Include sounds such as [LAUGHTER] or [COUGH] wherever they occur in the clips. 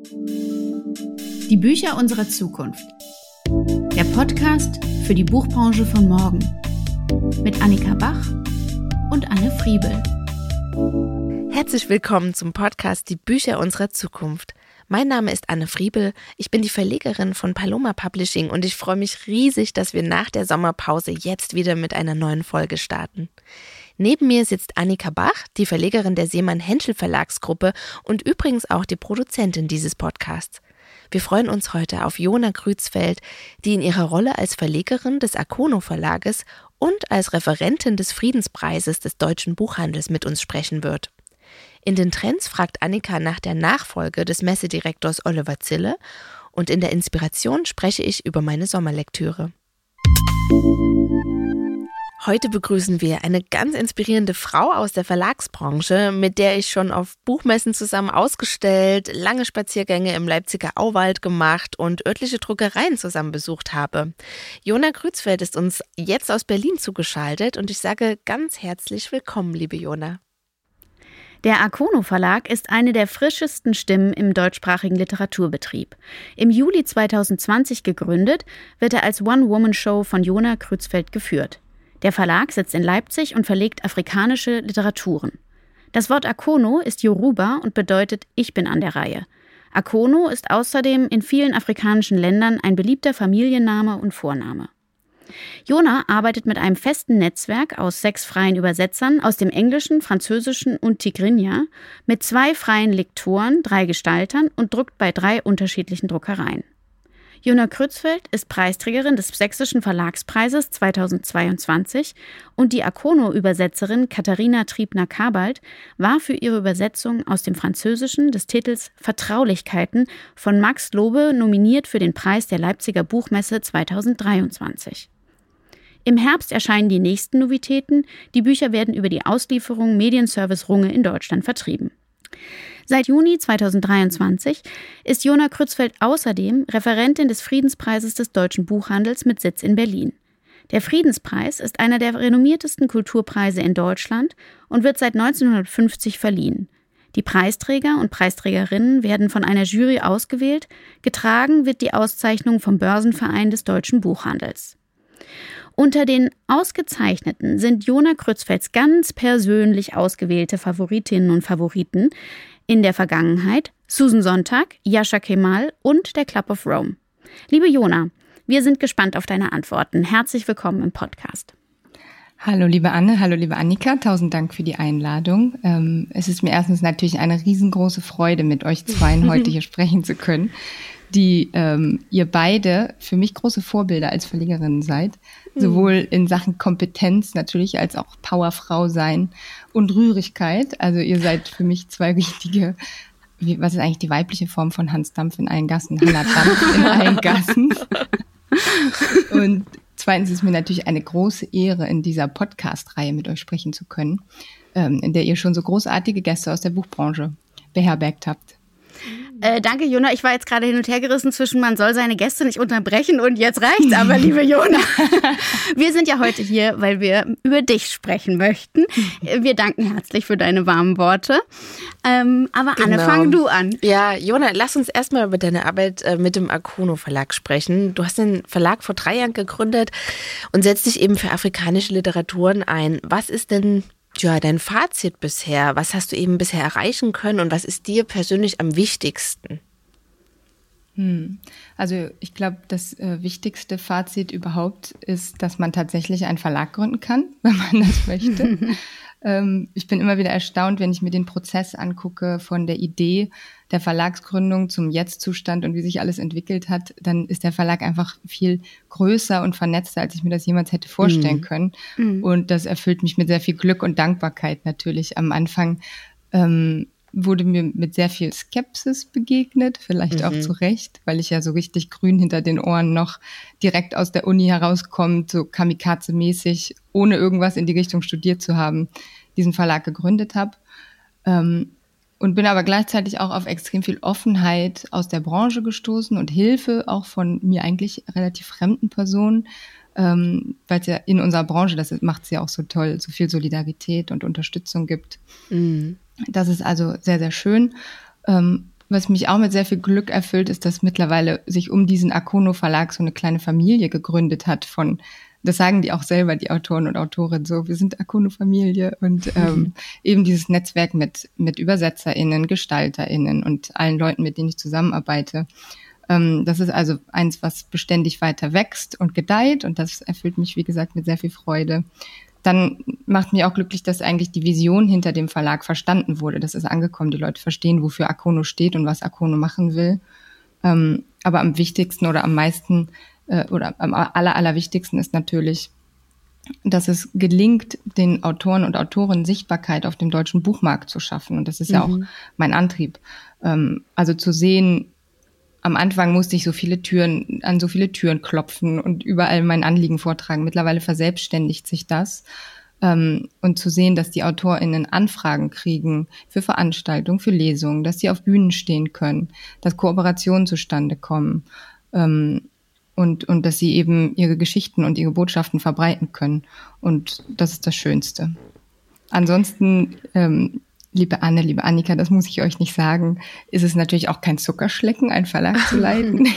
Die Bücher unserer Zukunft. Der Podcast für die Buchbranche von morgen. Mit Annika Bach und Anne Friebel. Herzlich willkommen zum Podcast Die Bücher unserer Zukunft. Mein Name ist Anne Friebel, ich bin die Verlegerin von Paloma Publishing und ich freue mich riesig, dass wir nach der Sommerpause jetzt wieder mit einer neuen Folge starten. Neben mir sitzt Annika Bach, die Verlegerin der Seemann Henschel Verlagsgruppe und übrigens auch die Produzentin dieses Podcasts. Wir freuen uns heute auf Jona Krützfeld, die in ihrer Rolle als Verlegerin des Akono Verlages und als Referentin des Friedenspreises des deutschen Buchhandels mit uns sprechen wird. In den Trends fragt Annika nach der Nachfolge des Messedirektors Oliver Zille und in der Inspiration spreche ich über meine Sommerlektüre. Heute begrüßen wir eine ganz inspirierende Frau aus der Verlagsbranche, mit der ich schon auf Buchmessen zusammen ausgestellt, lange Spaziergänge im Leipziger Auwald gemacht und örtliche Druckereien zusammen besucht habe. Jona Grützfeld ist uns jetzt aus Berlin zugeschaltet und ich sage ganz herzlich willkommen, liebe Jona. Der Akono Verlag ist eine der frischesten Stimmen im deutschsprachigen Literaturbetrieb. Im Juli 2020 gegründet, wird er als One-Woman-Show von Jona Krützfeld geführt. Der Verlag sitzt in Leipzig und verlegt afrikanische Literaturen. Das Wort Akono ist Yoruba und bedeutet Ich bin an der Reihe. Akono ist außerdem in vielen afrikanischen Ländern ein beliebter Familienname und Vorname. Jona arbeitet mit einem festen Netzwerk aus sechs freien Übersetzern aus dem Englischen, Französischen und Tigrinya mit zwei freien Lektoren, drei Gestaltern und druckt bei drei unterschiedlichen Druckereien. Jona Krützfeld ist Preisträgerin des Sächsischen Verlagspreises 2022 und die Akono-Übersetzerin Katharina Triebner-Kabalt war für ihre Übersetzung aus dem Französischen des Titels Vertraulichkeiten von Max Lobe nominiert für den Preis der Leipziger Buchmesse 2023. Im Herbst erscheinen die nächsten Novitäten. Die Bücher werden über die Auslieferung Medienservice Runge in Deutschland vertrieben. Seit Juni 2023 ist Jona Krützfeld außerdem Referentin des Friedenspreises des deutschen Buchhandels mit Sitz in Berlin. Der Friedenspreis ist einer der renommiertesten Kulturpreise in Deutschland und wird seit 1950 verliehen. Die Preisträger und Preisträgerinnen werden von einer Jury ausgewählt, getragen wird die Auszeichnung vom Börsenverein des deutschen Buchhandels. Unter den Ausgezeichneten sind Jona Krützfelds ganz persönlich ausgewählte Favoritinnen und Favoriten in der Vergangenheit Susan Sonntag, Yasha Kemal und der Club of Rome. Liebe Jona, wir sind gespannt auf deine Antworten. Herzlich willkommen im Podcast. Hallo liebe Anne, hallo liebe Annika, tausend Dank für die Einladung. Ähm, es ist mir erstens natürlich eine riesengroße Freude, mit euch zweien [LAUGHS] heute hier sprechen zu können die ähm, ihr beide für mich große Vorbilder als Verlegerin seid. Mhm. Sowohl in Sachen Kompetenz natürlich als auch Powerfrau sein und Rührigkeit. Also ihr seid für mich zwei richtige, wie, was ist eigentlich die weibliche Form von Hans Dampf in allen Gassen? Hannah Dampf in allen Gassen. und zweitens ist mir natürlich eine große Ehre, in dieser Podcast-Reihe mit euch sprechen zu können, ähm, in der ihr schon so großartige Gäste aus der Buchbranche beherbergt habt. Äh, danke, Jona. Ich war jetzt gerade hin und her gerissen zwischen, man soll seine Gäste nicht unterbrechen und jetzt reicht's aber, [LAUGHS] liebe Jona. Wir sind ja heute hier, weil wir über dich sprechen möchten. [LAUGHS] Wir danken herzlich für deine warmen Worte. Ähm, aber genau. Anne, fang du an. Ja, Jona, lass uns erstmal über deine Arbeit äh, mit dem Akono Verlag sprechen. Du hast den Verlag vor drei Jahren gegründet und setzt dich eben für afrikanische Literaturen ein. Was ist denn ja, dein Fazit bisher? Was hast du eben bisher erreichen können und was ist dir persönlich am wichtigsten? Hm. Also ich glaube, das äh, wichtigste Fazit überhaupt ist, dass man tatsächlich einen Verlag gründen kann, [LAUGHS] wenn man das möchte. [LAUGHS] ähm, ich bin immer wieder erstaunt, wenn ich mir den Prozess angucke von der Idee der Verlagsgründung zum Jetzt-Zustand und wie sich alles entwickelt hat, dann ist der Verlag einfach viel größer und vernetzter, als ich mir das jemals hätte vorstellen mhm. können. Mhm. Und das erfüllt mich mit sehr viel Glück und Dankbarkeit natürlich. Am Anfang ähm, wurde mir mit sehr viel Skepsis begegnet, vielleicht mhm. auch zu Recht, weil ich ja so richtig grün hinter den Ohren noch direkt aus der Uni herauskommt, so kamikaze-mäßig, ohne irgendwas in die Richtung studiert zu haben, diesen Verlag gegründet habe. Ähm, und bin aber gleichzeitig auch auf extrem viel Offenheit aus der Branche gestoßen und Hilfe auch von mir eigentlich relativ fremden Personen, ähm, weil es ja in unserer Branche, das macht es ja auch so toll, so viel Solidarität und Unterstützung gibt. Mhm. Das ist also sehr, sehr schön. Ähm, was mich auch mit sehr viel Glück erfüllt, ist, dass mittlerweile sich um diesen Akono Verlag so eine kleine Familie gegründet hat von das sagen die auch selber, die Autoren und Autorinnen so, wir sind Akono-Familie und [LAUGHS] ähm, eben dieses Netzwerk mit, mit ÜbersetzerInnen, GestalterInnen und allen Leuten, mit denen ich zusammenarbeite. Ähm, das ist also eins, was beständig weiter wächst und gedeiht und das erfüllt mich, wie gesagt, mit sehr viel Freude. Dann macht mich auch glücklich, dass eigentlich die Vision hinter dem Verlag verstanden wurde. Das ist angekommen. Die Leute verstehen, wofür Akono steht und was Akono machen will. Ähm, aber am wichtigsten oder am meisten äh, oder am aller, allerwichtigsten ist natürlich, dass es gelingt, den Autoren und Autoren Sichtbarkeit auf dem deutschen Buchmarkt zu schaffen. Und das ist mhm. ja auch mhm. mein Antrieb. Ähm, also zu sehen, am Anfang musste ich so viele Türen, an so viele Türen klopfen und überall mein Anliegen vortragen. Mittlerweile verselbstständigt sich das. Ähm, und zu sehen, dass die AutorInnen Anfragen kriegen für Veranstaltungen, für Lesungen, dass sie auf Bühnen stehen können, dass Kooperationen zustande kommen. Ähm, und, und dass sie eben ihre Geschichten und ihre Botschaften verbreiten können. Und das ist das Schönste. Ansonsten, ähm, liebe Anne, liebe Annika, das muss ich euch nicht sagen, ist es natürlich auch kein Zuckerschlecken, einen Verlag zu [LAUGHS] leiten.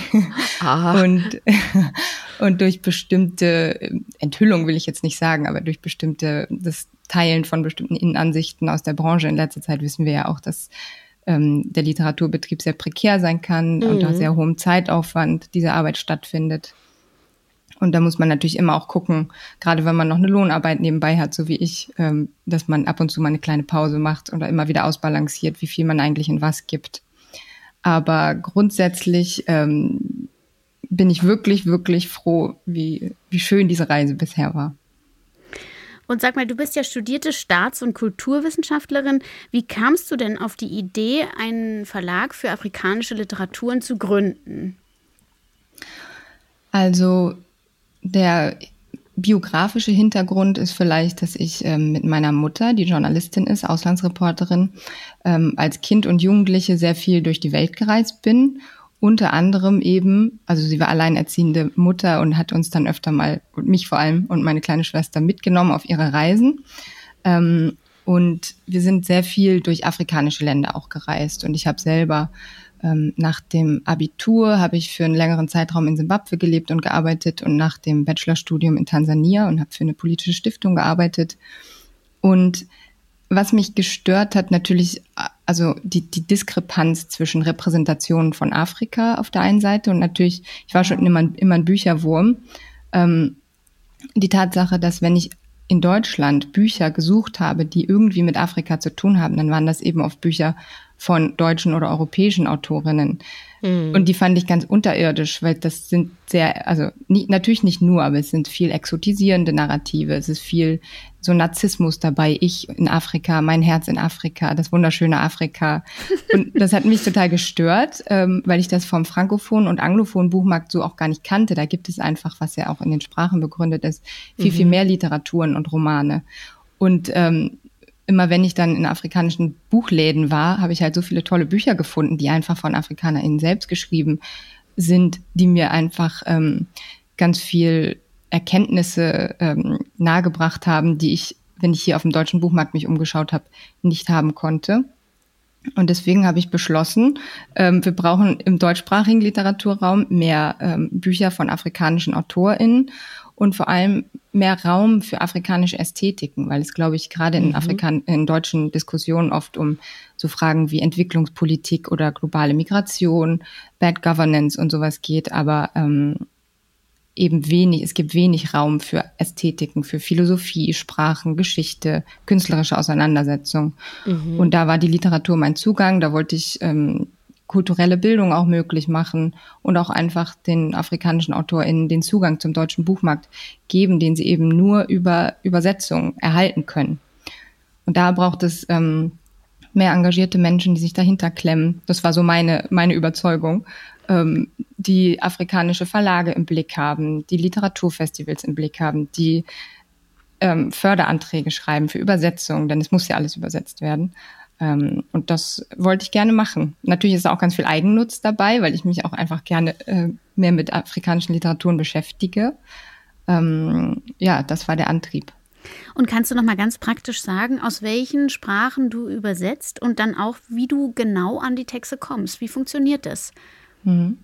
und, [LAUGHS] und durch bestimmte Enthüllung will ich jetzt nicht sagen, aber durch bestimmte, das Teilen von bestimmten Innenansichten aus der Branche in letzter Zeit wissen wir ja auch, dass ähm, der Literaturbetrieb sehr prekär sein kann, mhm. unter sehr hohem Zeitaufwand diese Arbeit stattfindet. Und da muss man natürlich immer auch gucken, gerade wenn man noch eine Lohnarbeit nebenbei hat, so wie ich, ähm, dass man ab und zu mal eine kleine Pause macht oder immer wieder ausbalanciert, wie viel man eigentlich in was gibt. Aber grundsätzlich ähm, bin ich wirklich, wirklich froh, wie, wie schön diese Reise bisher war. Und sag mal, du bist ja studierte Staats- und Kulturwissenschaftlerin. Wie kamst du denn auf die Idee, einen Verlag für afrikanische Literaturen zu gründen? Also der biografische Hintergrund ist vielleicht, dass ich ähm, mit meiner Mutter, die Journalistin ist, Auslandsreporterin, ähm, als Kind und Jugendliche sehr viel durch die Welt gereist bin unter anderem eben, also sie war alleinerziehende Mutter und hat uns dann öfter mal, mich vor allem und meine kleine Schwester mitgenommen auf ihre Reisen. Ähm, und wir sind sehr viel durch afrikanische Länder auch gereist. Und ich habe selber nach dem Abitur habe ich für einen längeren Zeitraum in Simbabwe gelebt und gearbeitet und nach dem Bachelorstudium in Tansania und habe für eine politische Stiftung gearbeitet. Und was mich gestört hat, natürlich, also die, die Diskrepanz zwischen Repräsentationen von Afrika auf der einen Seite und natürlich, ich war schon immer, immer ein Bücherwurm. Ähm, die Tatsache, dass wenn ich in Deutschland Bücher gesucht habe, die irgendwie mit Afrika zu tun haben, dann waren das eben oft Bücher von deutschen oder europäischen Autorinnen. Mhm. Und die fand ich ganz unterirdisch, weil das sind sehr, also nicht, natürlich nicht nur, aber es sind viel exotisierende Narrative. Es ist viel so Narzissmus dabei. Ich in Afrika, mein Herz in Afrika, das wunderschöne Afrika. [LAUGHS] Und das hat mich total gestört, ähm, weil ich das vom Frankophon und Anglophon Buchmarkt so auch gar nicht kannte. Da gibt es einfach, was ja auch in den Sprachen begründet ist, viel, mhm. viel mehr Literaturen und Romane. Und ähm, immer wenn ich dann in afrikanischen Buchläden war, habe ich halt so viele tolle Bücher gefunden, die einfach von AfrikanerInnen selbst geschrieben sind, die mir einfach ähm, ganz viel Erkenntnisse ähm, nahegebracht haben, die ich, wenn ich hier auf dem deutschen Buchmarkt mich umgeschaut habe, nicht haben konnte. Und deswegen habe ich beschlossen, ähm, wir brauchen im deutschsprachigen Literaturraum mehr ähm, Bücher von afrikanischen AutorInnen und vor allem mehr Raum für afrikanische Ästhetiken, weil es, glaube ich, gerade in, mhm. Afrikan in deutschen Diskussionen oft um so Fragen wie Entwicklungspolitik oder globale Migration, Bad Governance und sowas geht, aber ähm, eben wenig, es gibt wenig Raum für Ästhetiken, für Philosophie, Sprachen, Geschichte, künstlerische Auseinandersetzung. Mhm. Und da war die Literatur mein Zugang, da wollte ich ähm, kulturelle Bildung auch möglich machen und auch einfach den afrikanischen AutorInnen den Zugang zum deutschen Buchmarkt geben, den sie eben nur über Übersetzung erhalten können. Und da braucht es ähm, mehr engagierte Menschen, die sich dahinter klemmen. Das war so meine, meine Überzeugung, ähm, die afrikanische Verlage im Blick haben, die Literaturfestivals im Blick haben, die ähm, Förderanträge schreiben für Übersetzung, denn es muss ja alles übersetzt werden. Ähm, und das wollte ich gerne machen. Natürlich ist auch ganz viel Eigennutz dabei, weil ich mich auch einfach gerne äh, mehr mit afrikanischen Literaturen beschäftige. Ähm, ja, das war der Antrieb. Und kannst du noch mal ganz praktisch sagen, aus welchen Sprachen du übersetzt und dann auch, wie du genau an die Texte kommst? Wie funktioniert das? Mhm.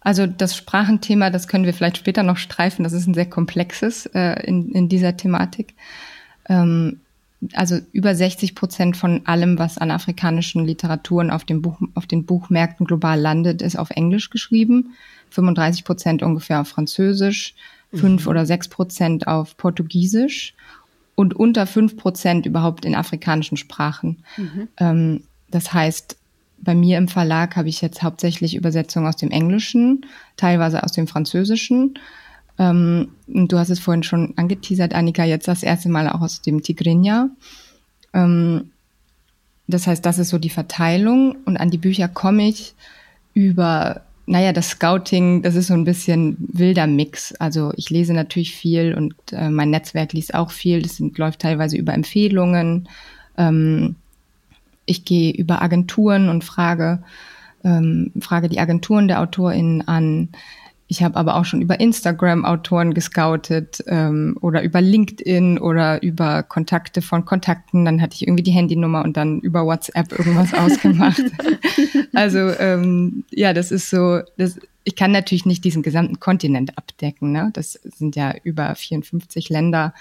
Also das Sprachenthema, das können wir vielleicht später noch streifen. Das ist ein sehr komplexes äh, in, in dieser Thematik. Ähm, also über 60 Prozent von allem, was an afrikanischen Literaturen auf, dem Buch, auf den Buchmärkten global landet, ist auf Englisch geschrieben. 35 Prozent ungefähr auf Französisch, fünf mhm. oder sechs Prozent auf Portugiesisch und unter fünf Prozent überhaupt in afrikanischen Sprachen. Mhm. Ähm, das heißt, bei mir im Verlag habe ich jetzt hauptsächlich Übersetzungen aus dem Englischen, teilweise aus dem Französischen. Ähm, du hast es vorhin schon angeteasert, Annika, jetzt das erste Mal auch aus dem Tigrinya. Ähm, das heißt, das ist so die Verteilung und an die Bücher komme ich über, naja, das Scouting, das ist so ein bisschen wilder Mix. Also ich lese natürlich viel und äh, mein Netzwerk liest auch viel. Das sind, läuft teilweise über Empfehlungen. Ähm, ich gehe über Agenturen und frage, ähm, frage die Agenturen der AutorInnen an. Ich habe aber auch schon über Instagram Autoren gescoutet ähm, oder über LinkedIn oder über Kontakte von Kontakten. Dann hatte ich irgendwie die Handynummer und dann über WhatsApp irgendwas [LAUGHS] ausgemacht. also ähm, ja, das ist so, das, ich kann natürlich nicht diesen gesamten Kontinent abdecken. Ne? Das sind ja über 54 Länder.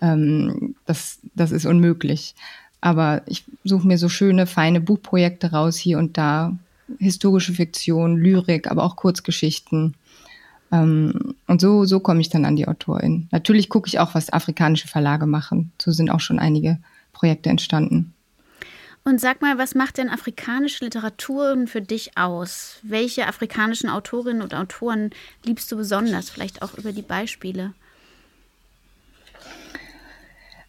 Ähm, das, das ist unmöglich. Aber ich suche mir so schöne, feine Buchprojekte raus hier und da. Historische Fiktion, Lyrik, aber auch Kurzgeschichten. Ähm, und so, so komme ich dann an die Autorin. Natürlich gucke ich auch, was afrikanische Verlage machen. So sind auch schon einige Projekte entstanden. Und sag mal, was macht denn afrikanische Literatur für dich aus? Welche afrikanischen Autorinnen und Autoren liebst du besonders? Vielleicht auch über die Beispiele.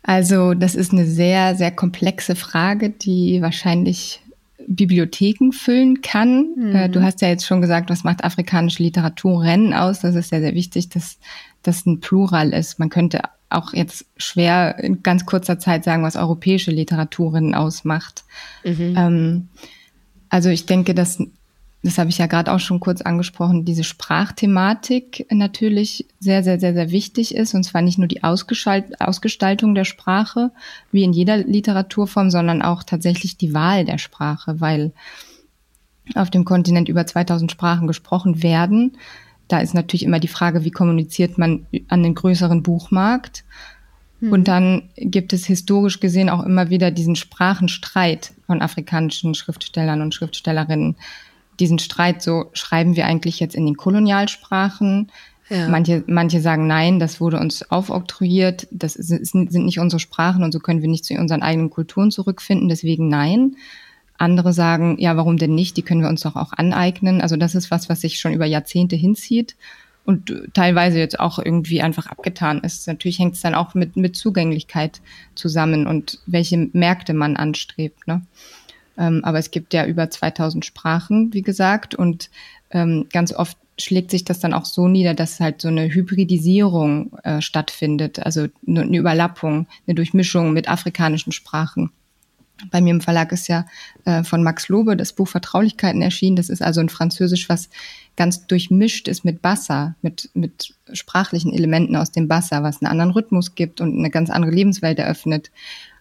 Also das ist eine sehr, sehr komplexe Frage, die wahrscheinlich Bibliotheken füllen kann. Mhm. Du hast ja jetzt schon gesagt, was macht afrikanische Literatur Rennen aus? Das ist sehr, sehr wichtig, dass das ein Plural ist. Man könnte auch jetzt schwer in ganz kurzer Zeit sagen, was europäische Literaturen ausmacht. Mhm. Ähm, also ich denke, dass das habe ich ja gerade auch schon kurz angesprochen, diese Sprachthematik natürlich sehr, sehr, sehr, sehr wichtig ist. Und zwar nicht nur die Ausgestaltung der Sprache, wie in jeder Literaturform, sondern auch tatsächlich die Wahl der Sprache, weil auf dem Kontinent über 2000 Sprachen gesprochen werden. Da ist natürlich immer die Frage, wie kommuniziert man an den größeren Buchmarkt. Mhm. Und dann gibt es historisch gesehen auch immer wieder diesen Sprachenstreit von afrikanischen Schriftstellern und Schriftstellerinnen diesen Streit so, schreiben wir eigentlich jetzt in den Kolonialsprachen? Ja. Manche, manche sagen nein, das wurde uns aufoktroyiert, das sind nicht unsere Sprachen und so können wir nicht zu unseren eigenen Kulturen zurückfinden, deswegen nein. Andere sagen, ja, warum denn nicht? Die können wir uns doch auch aneignen. Also das ist was, was sich schon über Jahrzehnte hinzieht und teilweise jetzt auch irgendwie einfach abgetan ist. Natürlich hängt es dann auch mit, mit Zugänglichkeit zusammen und welche Märkte man anstrebt. Ne? Ähm, aber es gibt ja über 2000 Sprachen, wie gesagt, und ähm, ganz oft schlägt sich das dann auch so nieder, dass halt so eine Hybridisierung äh, stattfindet, also eine Überlappung, eine Durchmischung mit afrikanischen Sprachen. Bei mir im Verlag ist ja äh, von Max Lobe das Buch Vertraulichkeiten erschienen. Das ist also ein Französisch, was ganz durchmischt ist mit Bassa, mit, mit sprachlichen Elementen aus dem Bassa, was einen anderen Rhythmus gibt und eine ganz andere Lebenswelt eröffnet.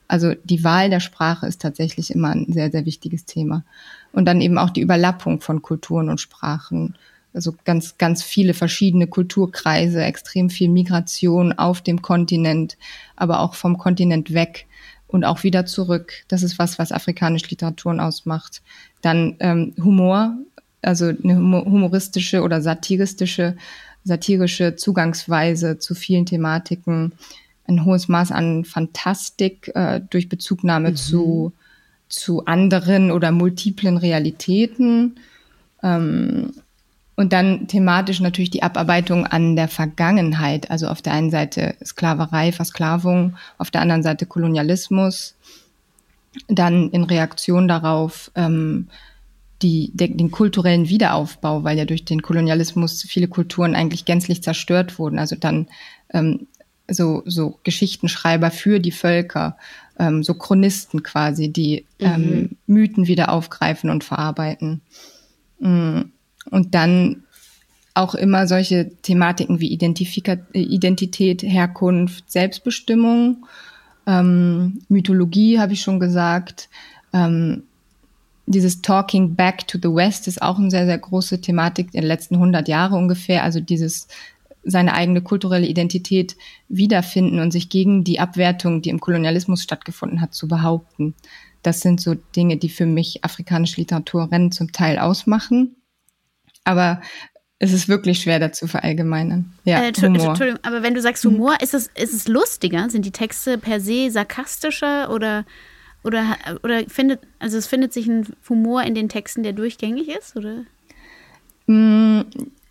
Also die Wahl der Sprache ist tatsächlich immer ein sehr, sehr wichtiges Thema. Und dann eben auch die Überlappung von Kulturen und Sprachen. Also ganz, ganz viele verschiedene Kulturkreise, extrem viel Migration auf dem Kontinent, aber auch vom Kontinent weg und auch wieder zurück. Das ist was, was afrikanische Literaturen ausmacht. Dann ähm, Humor, also eine humoristische oder satiristische, satirische Zugangsweise zu vielen Thematiken ein hohes Maß an Fantastik äh, durch Bezugnahme mhm. zu, zu anderen oder multiplen Realitäten. Ähm, und dann thematisch natürlich die Abarbeitung an der Vergangenheit. Also auf der einen Seite Sklaverei, Versklavung, auf der anderen Seite Kolonialismus. Dann in Reaktion darauf ähm, die, de, den kulturellen Wiederaufbau, weil ja durch den Kolonialismus viele Kulturen eigentlich gänzlich zerstört wurden. Also dann ähm, so, so Geschichtenschreiber für die Völker, ähm, so Chronisten quasi, die ähm, mhm. Mythen wieder aufgreifen und verarbeiten. Mm, und dann auch immer solche Thematiken wie Identifika Identität, Herkunft, Selbstbestimmung, ähm, Mythologie habe ich schon gesagt. Ähm, dieses Talking Back to the West ist auch eine sehr, sehr große Thematik der letzten 100 Jahre ungefähr. Also dieses seine eigene kulturelle Identität wiederfinden und sich gegen die Abwertung, die im Kolonialismus stattgefunden hat, zu behaupten. Das sind so Dinge, die für mich afrikanische Literaturrennen zum Teil ausmachen. Aber es ist wirklich schwer, dazu verallgemeinern. Ja, äh, Entschuldigung, aber wenn du sagst Humor, ist es, ist es lustiger? Sind die Texte per se sarkastischer oder, oder, oder findet, also es findet sich ein Humor in den Texten, der durchgängig ist, oder?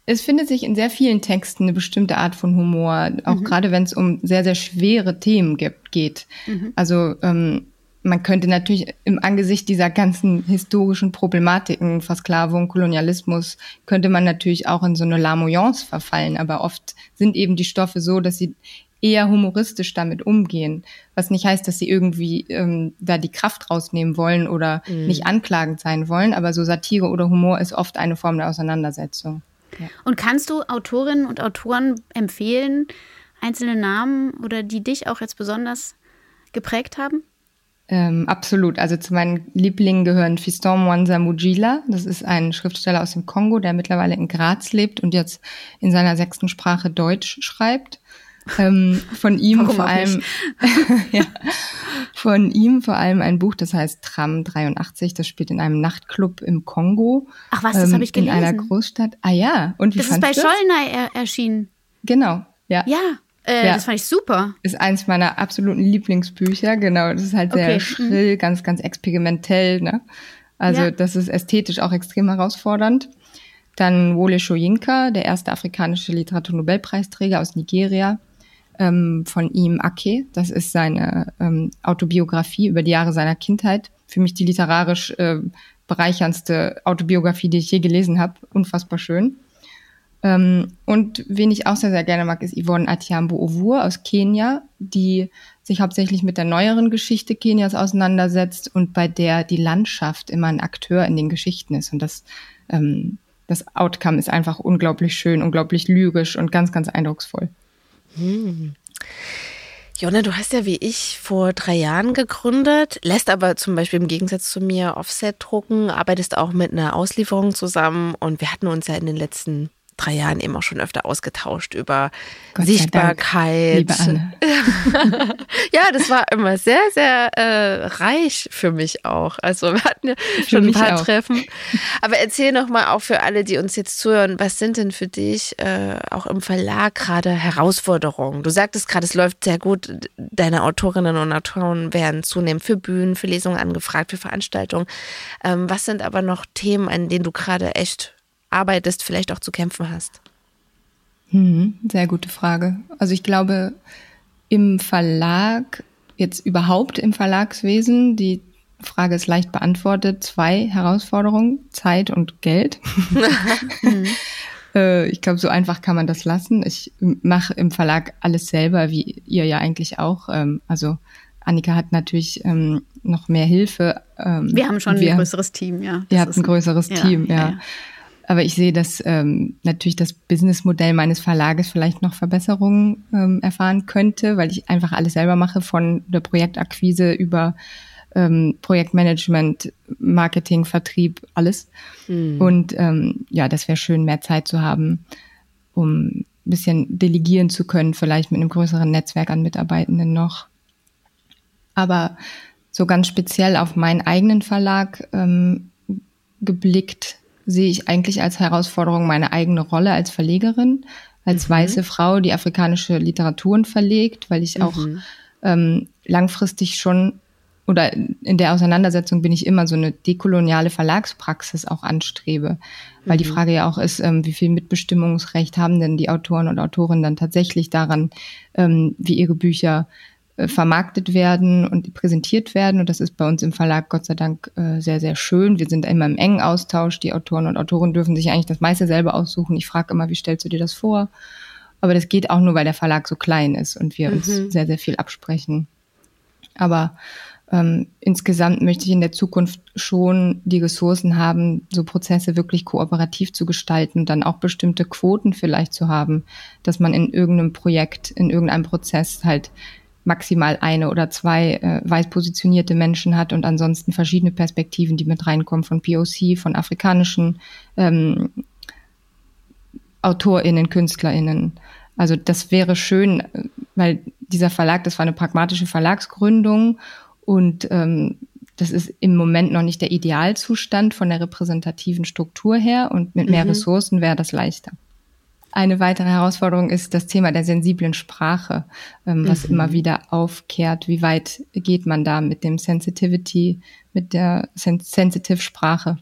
Es findet sich in sehr vielen Texten eine bestimmte Art von Humor, auch mhm. gerade wenn es um sehr, sehr schwere Themen gibt, geht. Mhm. Also ähm, man könnte natürlich im Angesicht dieser ganzen historischen Problematiken, Versklavung, Kolonialismus, könnte man natürlich auch in so eine Lamoyance verfallen. Aber oft sind eben die Stoffe so, dass sie eher humoristisch damit umgehen. Was nicht heißt, dass sie irgendwie ähm, da die Kraft rausnehmen wollen oder mhm. nicht anklagend sein wollen. Aber so Satire oder Humor ist oft eine Form der Auseinandersetzung. Ja. Und kannst du Autorinnen und Autoren empfehlen, einzelne Namen oder die dich auch jetzt besonders geprägt haben? Ähm, absolut. Also zu meinen Lieblingen gehören Fiston Mwanza Mujila. Das ist ein Schriftsteller aus dem Kongo, der mittlerweile in Graz lebt und jetzt in seiner sechsten Sprache Deutsch schreibt. Ähm, von ihm Warum vor allem, [LAUGHS] ja, von ihm vor allem ein Buch, das heißt Tram 83. Das spielt in einem Nachtclub im Kongo. Ach was, das ähm, habe ich gelesen. In einer Großstadt. Ah ja. Und wie das ist bei Schollner er erschienen. Genau. Ja. Ja. Äh, ja. Das fand ich super. Ist eins meiner absoluten Lieblingsbücher, genau. Das ist halt sehr okay. schrill, mhm. ganz, ganz experimentell, ne? Also ja. das ist ästhetisch auch extrem herausfordernd. Dann Wole Soyinka, der erste afrikanische Literaturnobelpreisträger aus Nigeria, ähm, von ihm Ake. Das ist seine ähm, Autobiografie über die Jahre seiner Kindheit. Für mich die literarisch äh, bereicherndste Autobiografie, die ich je gelesen habe. Unfassbar schön. Ähm, und wen ich auch sehr, sehr gerne mag, ist Yvonne Atiambo Ovur aus Kenia, die sich hauptsächlich mit der neueren Geschichte Kenias auseinandersetzt und bei der die Landschaft immer ein Akteur in den Geschichten ist. Und das, ähm, das Outcome ist einfach unglaublich schön, unglaublich lyrisch und ganz, ganz eindrucksvoll. Hm. Jonna, du hast ja wie ich vor drei Jahren gegründet, lässt aber zum Beispiel im Gegensatz zu mir Offset drucken, arbeitest auch mit einer Auslieferung zusammen und wir hatten uns ja in den letzten drei Jahren eben auch schon öfter ausgetauscht über Gott Sichtbarkeit. Dank, [LAUGHS] ja, das war immer sehr, sehr äh, reich für mich auch. Also wir hatten ja schon ein paar auch. Treffen. [LAUGHS] Aber erzähl noch mal auch für alle, die uns jetzt zuhören, was sind denn für dich äh, auch im Verlag gerade Herausforderungen? Du sagtest gerade, es läuft sehr gut. Deine Autorinnen und Autoren werden zunehmend für Bühnen, für Lesungen angefragt, für Veranstaltungen. Ähm, was sind aber noch Themen, an denen du gerade echt arbeitest, vielleicht auch zu kämpfen hast? Hm, sehr gute Frage. Also ich glaube, im Verlag, jetzt überhaupt im Verlagswesen, die Frage ist leicht beantwortet, zwei Herausforderungen, Zeit und Geld. mhm. [LAUGHS] [LAUGHS] ich glaube, so einfach kann man das lassen. Ich mache im Verlag alles selber, wie ihr ja eigentlich auch. Ähm, also Annika hat natürlich ähm, noch mehr Hilfe. Ähm, wir haben schon ein größeres Team, ja. ihr habt ein größeres Team, ja. ja. Aber ich sehe, dass ähm, natürlich das Businessmodell meines Verlages vielleicht noch Verbesserungen ähm, erfahren könnte, weil ich einfach alles selber mache, von der Projektakquise über ähm, Projektmanagement, Marketing, Vertrieb, alles. Mhm. Und ähm, ja, das wäre schön, mehr Zeit zu haben, um ein bisschen delegieren zu können, vielleicht mit einem größeren Netzwerk an Mitarbeitenden noch. Aber so ganz speziell auf meinen eigenen Verlag ähm, geblickt, sehe ich eigentlich als Herausforderung meine eigene Rolle als Verlegerin, als mhm. weiße Frau, die afrikanische Literaturen verlegt, weil ich auch mhm. ähm, langfristig schon oder in der Auseinandersetzung bin ich immer so eine dekoloniale Verlagspraxis auch anstrebe, weil mhm. die Frage ja auch ist, ähm, wie viel Mitbestimmungsrecht haben denn die Autoren und Autorinnen dann tatsächlich daran, ähm, wie ihre Bücher vermarktet werden und präsentiert werden. Und das ist bei uns im Verlag Gott sei Dank äh, sehr, sehr schön. Wir sind immer im engen Austausch. Die Autoren und Autoren dürfen sich eigentlich das meiste selber aussuchen. Ich frage immer, wie stellst du dir das vor? Aber das geht auch nur, weil der Verlag so klein ist und wir mhm. uns sehr, sehr viel absprechen. Aber Ähm, insgesamt möchte ich in der Zukunft schon die Ressourcen haben, so Prozesse wirklich kooperativ zu gestalten und dann auch bestimmte Quoten vielleicht zu haben, dass man in irgendeinem Projekt, in irgendeinem Prozess halt maximal eine oder zwei äh, weiß positionierte Menschen hat und ansonsten verschiedene Perspektiven, die mit reinkommen von POC, von afrikanischen ähm, AutorInnen, KünstlerInnen. Also das wäre schön, weil dieser Verlag, das war eine pragmatische Verlagsgründung und ähm, das ist im Moment noch nicht der Idealzustand von der repräsentativen Struktur her und mit mehr mhm. Ressourcen wäre das leichter. Eine weitere Herausforderung ist das Thema der sensiblen Sprache, ähm, was mhm. immer wieder aufkehrt. Wie weit geht man da mit dem Sensitivity, mit der Sen Sensitive Sprache?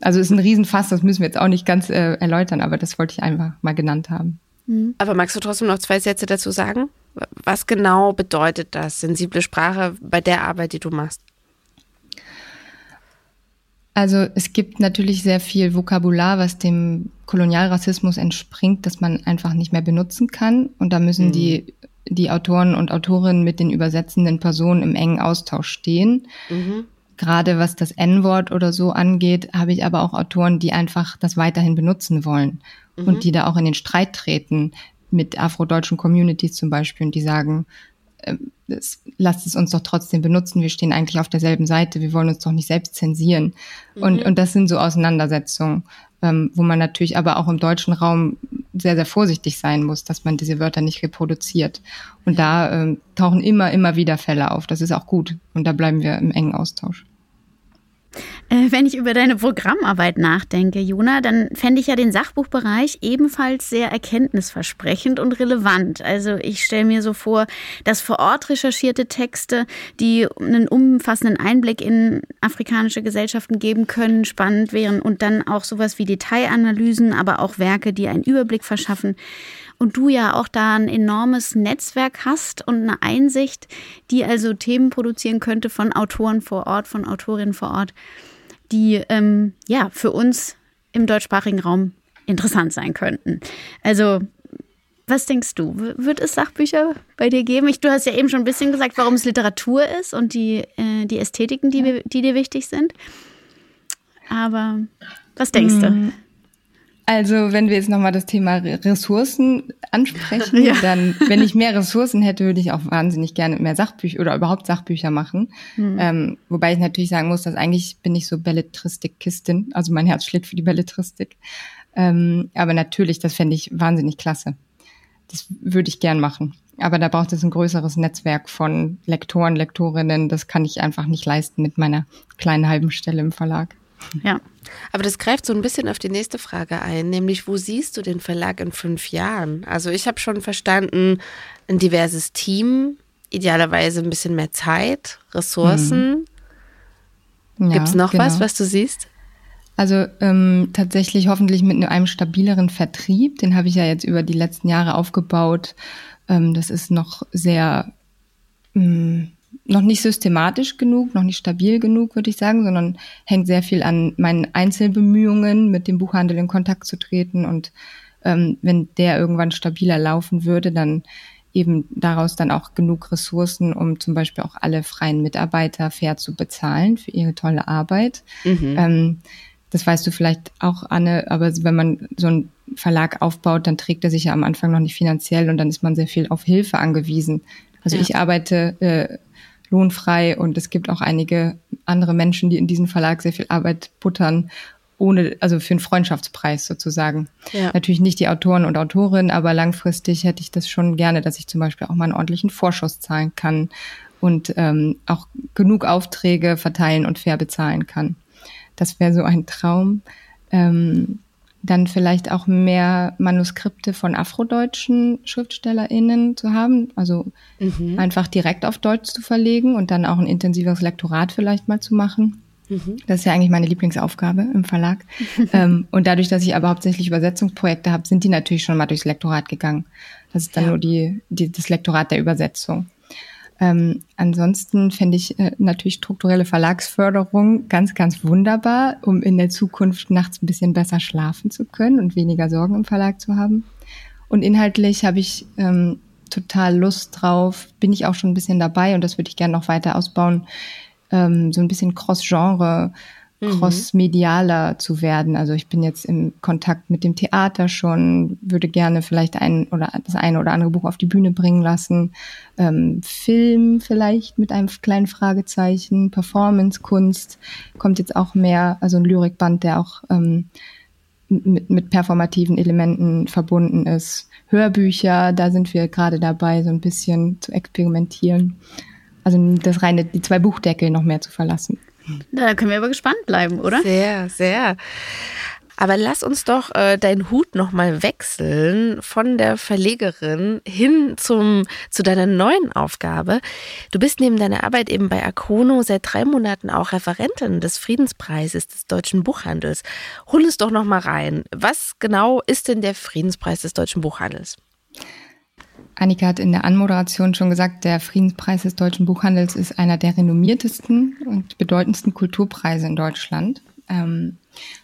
Also ist ein Riesenfass, das müssen wir jetzt auch nicht ganz äh, erläutern, aber das wollte ich einfach mal genannt haben. Mhm. Aber magst du trotzdem noch zwei Sätze dazu sagen? Was genau bedeutet das, sensible Sprache bei der Arbeit, die du machst? Also es gibt natürlich sehr viel Vokabular, was dem Kolonialrassismus entspringt, das man einfach nicht mehr benutzen kann. Und da müssen mhm. die, die Autoren und Autorinnen mit den übersetzenden Personen im engen Austausch stehen. Mhm. Gerade was das N-Wort oder so angeht, habe ich aber auch Autoren, die einfach das weiterhin benutzen wollen mhm. und die da auch in den Streit treten mit afrodeutschen Communities zum Beispiel und die sagen, äh, das, lasst es uns doch trotzdem benutzen, wir stehen eigentlich auf derselben Seite, wir wollen uns doch nicht selbst zensieren. Mhm. Und, und das sind so Auseinandersetzungen, ähm, wo man natürlich aber auch im deutschen Raum sehr, sehr vorsichtig sein muss, dass man diese Wörter nicht reproduziert. Und da ähm, tauchen immer, immer wieder Fälle auf. Das ist auch gut. Und da bleiben wir im engen Austausch. Äh, wenn ich über deine Programmarbeit nachdenke, Jona, dann fände ich ja den Sachbuchbereich ebenfalls sehr erkenntnisversprechend und relevant. Also ich stelle mir so vor, dass vor Ort recherchierte Texte, die einen umfassenden Einblick in afrikanische Gesellschaften geben können, spannend wären und dann auch sowas wie Detailanalysen, aber auch Werke, die einen Überblick verschaffen und du ja auch da ein enormes Netzwerk hast und eine Einsicht, die also Themen produzieren könnte von Autoren vor Ort, von Autorinnen vor Ort, die ähm, ja für uns im deutschsprachigen Raum interessant sein könnten. Also was denkst du? Wird es Sachbücher bei dir geben? Ich, du hast ja eben schon ein bisschen gesagt, warum es Literatur ist und die, äh, die Ästhetiken, die, die dir wichtig sind. Aber was denkst du? Also, wenn wir jetzt nochmal das Thema Ressourcen ansprechen, [LAUGHS] ja. dann, wenn ich mehr Ressourcen hätte, würde ich auch wahnsinnig gerne mehr Sachbücher oder überhaupt Sachbücher machen. Mhm. Ähm, wobei ich natürlich sagen muss, dass eigentlich bin ich so Belletristik-Kistin, also mein Herz schlägt für die Belletristik. Ähm, aber natürlich, das fände ich wahnsinnig klasse. Das würde ich gern machen. Aber da braucht es ein größeres Netzwerk von Lektoren, Lektorinnen. Das kann ich einfach nicht leisten mit meiner kleinen halben Stelle im Verlag. Ja. Aber das greift so ein bisschen auf die nächste Frage ein, nämlich wo siehst du den Verlag in fünf Jahren? Also ich habe schon verstanden, ein diverses Team, idealerweise ein bisschen mehr Zeit, Ressourcen. Mhm. Ja, Gibt es noch genau. was, was du siehst? Also ähm, tatsächlich hoffentlich mit einem stabileren Vertrieb. Den habe ich ja jetzt über die letzten Jahre aufgebaut. Ähm, das ist noch sehr ähm, noch nicht systematisch genug, noch nicht stabil genug, würde ich sagen, sondern hängt sehr viel an meinen Einzelbemühungen, mit dem Buchhandel in Kontakt zu treten. Und ähm, wenn der irgendwann stabiler laufen würde, dann eben daraus dann auch genug Ressourcen, um zum Beispiel auch alle freien Mitarbeiter fair zu bezahlen für ihre tolle Arbeit. Mhm. Ähm, das weißt du vielleicht auch, Anne, aber wenn man so einen Verlag aufbaut, dann trägt er sich ja am Anfang noch nicht finanziell und dann ist man sehr viel auf Hilfe angewiesen. Also ja. ich arbeite äh, lohnfrei und es gibt auch einige andere Menschen, die in diesen Verlag sehr viel Arbeit buttern, ohne, also für einen Freundschaftspreis sozusagen. Ja. Natürlich nicht die Autoren und Autorinnen, aber langfristig hätte ich das schon gerne, dass ich zum Beispiel auch mal einen ordentlichen Vorschuss zahlen kann und ähm, auch genug Aufträge verteilen und fair bezahlen kann. Das wäre so ein Traum. Ähm, dann vielleicht auch mehr Manuskripte von afrodeutschen SchriftstellerInnen zu haben, also mhm. einfach direkt auf Deutsch zu verlegen und dann auch ein intensiveres Lektorat vielleicht mal zu machen. Mhm. Das ist ja eigentlich meine Lieblingsaufgabe im Verlag. [LAUGHS] ähm, und dadurch, dass ich aber hauptsächlich Übersetzungsprojekte habe, sind die natürlich schon mal durchs Lektorat gegangen. Das ist dann ja. nur die, die, das Lektorat der Übersetzung. Ähm, ansonsten fände ich äh, natürlich strukturelle Verlagsförderung ganz, ganz wunderbar, um in der Zukunft nachts ein bisschen besser schlafen zu können und weniger Sorgen im Verlag zu haben. Und inhaltlich habe ich ähm, total Lust drauf, bin ich auch schon ein bisschen dabei und das würde ich gerne noch weiter ausbauen, ähm, so ein bisschen Cross-Genre. Crossmedialer zu werden. Also ich bin jetzt im Kontakt mit dem Theater schon, würde gerne vielleicht ein oder das eine oder andere Buch auf die Bühne bringen lassen. Ähm, Film vielleicht mit einem kleinen Fragezeichen, Performance, Kunst kommt jetzt auch mehr, also ein Lyrikband, der auch ähm, mit, mit performativen Elementen verbunden ist. Hörbücher, da sind wir gerade dabei, so ein bisschen zu experimentieren. Also das reine, die zwei Buchdeckel noch mehr zu verlassen. Da können wir aber gespannt bleiben, oder? Sehr, sehr. Aber lass uns doch äh, deinen Hut nochmal wechseln von der Verlegerin hin zum, zu deiner neuen Aufgabe. Du bist neben deiner Arbeit eben bei Akono seit drei Monaten auch Referentin des Friedenspreises des deutschen Buchhandels. Hol uns doch nochmal rein. Was genau ist denn der Friedenspreis des deutschen Buchhandels? Annika hat in der Anmoderation schon gesagt, der Friedenspreis des deutschen Buchhandels ist einer der renommiertesten und bedeutendsten Kulturpreise in Deutschland, ähm,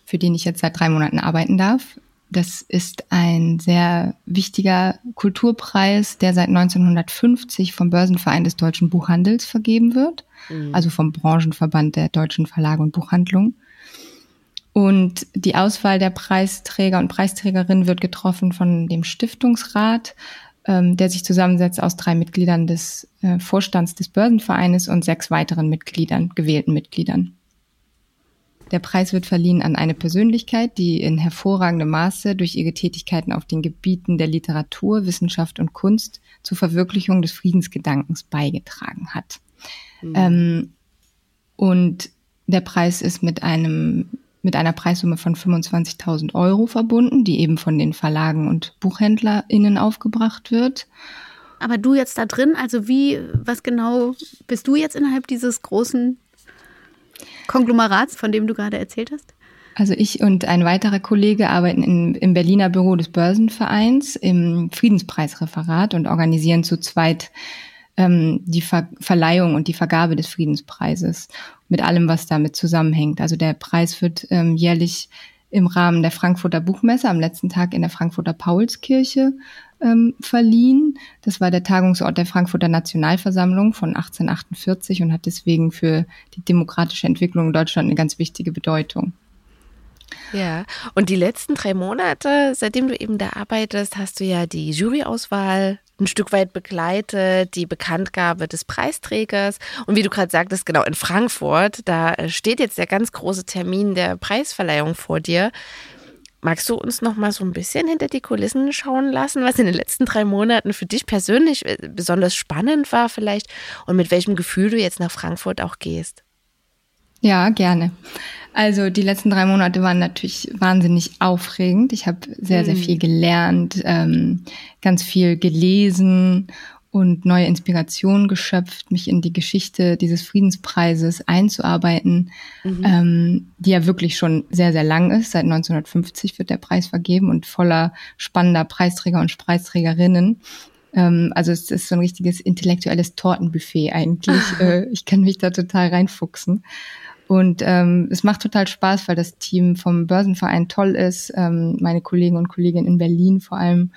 für den ich jetzt seit drei Monaten arbeiten darf. Das ist ein sehr wichtiger Kulturpreis, der seit 1950 vom Börsenverein des deutschen Buchhandels vergeben wird, mhm. also vom Branchenverband der deutschen Verlage und Buchhandlung. Und die Auswahl der Preisträger und Preisträgerin wird getroffen von dem Stiftungsrat ähm, der sich zusammensetzt aus drei Mitgliedern des äh, Vorstands des Börsenvereines und sechs weiteren Mitgliedern, gewählten Mitgliedern. Der Preis wird verliehen an eine Persönlichkeit, die in hervorragendem Maße durch ihre Tätigkeiten auf den Gebieten der Literatur, Wissenschaft und Kunst zur Verwirklichung des Friedensgedankens beigetragen hat. Mhm. Ähm, und der Preis ist mit einem mit einer Preissumme von 25.000 Euro verbunden, die eben von den Verlagen und BuchhändlerInnen aufgebracht wird. Aber du jetzt da drin, also wie, was genau bist du jetzt innerhalb dieses großen Konglomerats, von dem du gerade erzählt hast? Also ich und ein weiterer Kollege arbeiten in, im Berliner Büro des Börsenvereins im Friedenspreisreferat und organisieren zu zweit ähm, die Ver Verleihung und die Vergabe des Friedenspreises mit allem, was damit zusammenhängt. Also der Preis wird ähm, jährlich im Rahmen der Frankfurter Buchmesse am letzten Tag in der Frankfurter Paulskirche ähm, verliehen. Das war der Tagungsort der Frankfurter Nationalversammlung von 1848 und hat deswegen für die demokratische Entwicklung in Deutschland eine ganz wichtige Bedeutung. Ja, und die letzten drei Monate, seitdem du eben da arbeitest, hast du ja die Juryauswahl ein Stück weit begleitet, die Bekanntgabe des Preisträgers. Und wie du gerade sagtest, genau in Frankfurt, da äh, steht jetzt der ganz große Termin der Preisverleihung vor dir. Magst du uns noch mal so ein bisschen hinter die Kulissen schauen lassen, was in den letzten drei Monaten für dich persönlich äh, besonders spannend war vielleicht und mit welchem Gefühl du jetzt nach Frankfurt auch gehst? Ja, gerne. Also die letzten drei Monate waren natürlich wahnsinnig aufregend. Ich habe sehr, sehr mhm. viel gelernt, ähm, ganz viel gelesen und neue Inspirationen geschöpft, mich in die Geschichte dieses Friedenspreises einzuarbeiten, mhm. ähm, die ja wirklich schon sehr, sehr lang ist. Seit 1950 wird der Preis vergeben und voller spannender Preisträger und Preisträgerinnen. Ähm, also es ist so ein richtiges intellektuelles Tortenbuffet eigentlich. [LAUGHS] äh, ich kann mich da total reinfuchsen. Und ähm, es macht total Spaß, weil das Team vom Börsenverein toll ist, ähm, meine Kollegen und Kolleginnen in Berlin vor allem.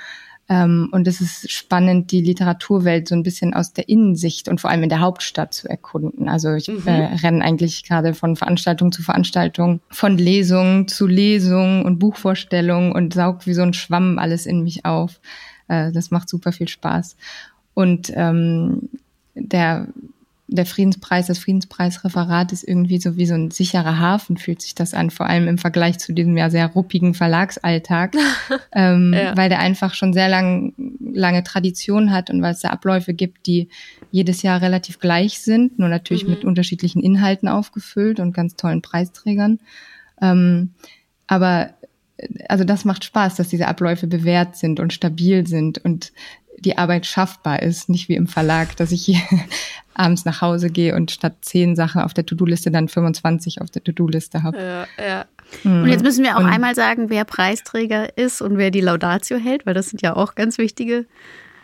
Ähm, und es ist spannend, die Literaturwelt so ein bisschen aus der Innensicht und vor allem in der Hauptstadt zu erkunden. Also ich mhm. äh, renne eigentlich gerade von Veranstaltung zu Veranstaltung, von Lesung zu Lesung und Buchvorstellung und saug wie so ein Schwamm alles in mich auf. Äh, das macht super viel Spaß. Und ähm, der der Friedenspreis, das Friedenspreisreferat ist irgendwie so wie so ein sicherer Hafen, fühlt sich das an, vor allem im Vergleich zu diesem ja sehr ruppigen Verlagsalltag, [LAUGHS] ähm, ja. weil der einfach schon sehr lang, lange Tradition hat und weil es da Abläufe gibt, die jedes Jahr relativ gleich sind, nur natürlich mhm. mit unterschiedlichen Inhalten aufgefüllt und ganz tollen Preisträgern. Ähm, aber also das macht Spaß, dass diese Abläufe bewährt sind und stabil sind und die Arbeit schaffbar ist, nicht wie im Verlag, dass ich hier [LAUGHS] abends nach Hause gehe und statt zehn Sachen auf der To-Do-Liste dann 25 auf der To-Do-Liste habe. Ja, ja. Mhm. Und jetzt müssen wir auch und, einmal sagen, wer Preisträger ist und wer die Laudatio hält, weil das sind ja auch ganz wichtige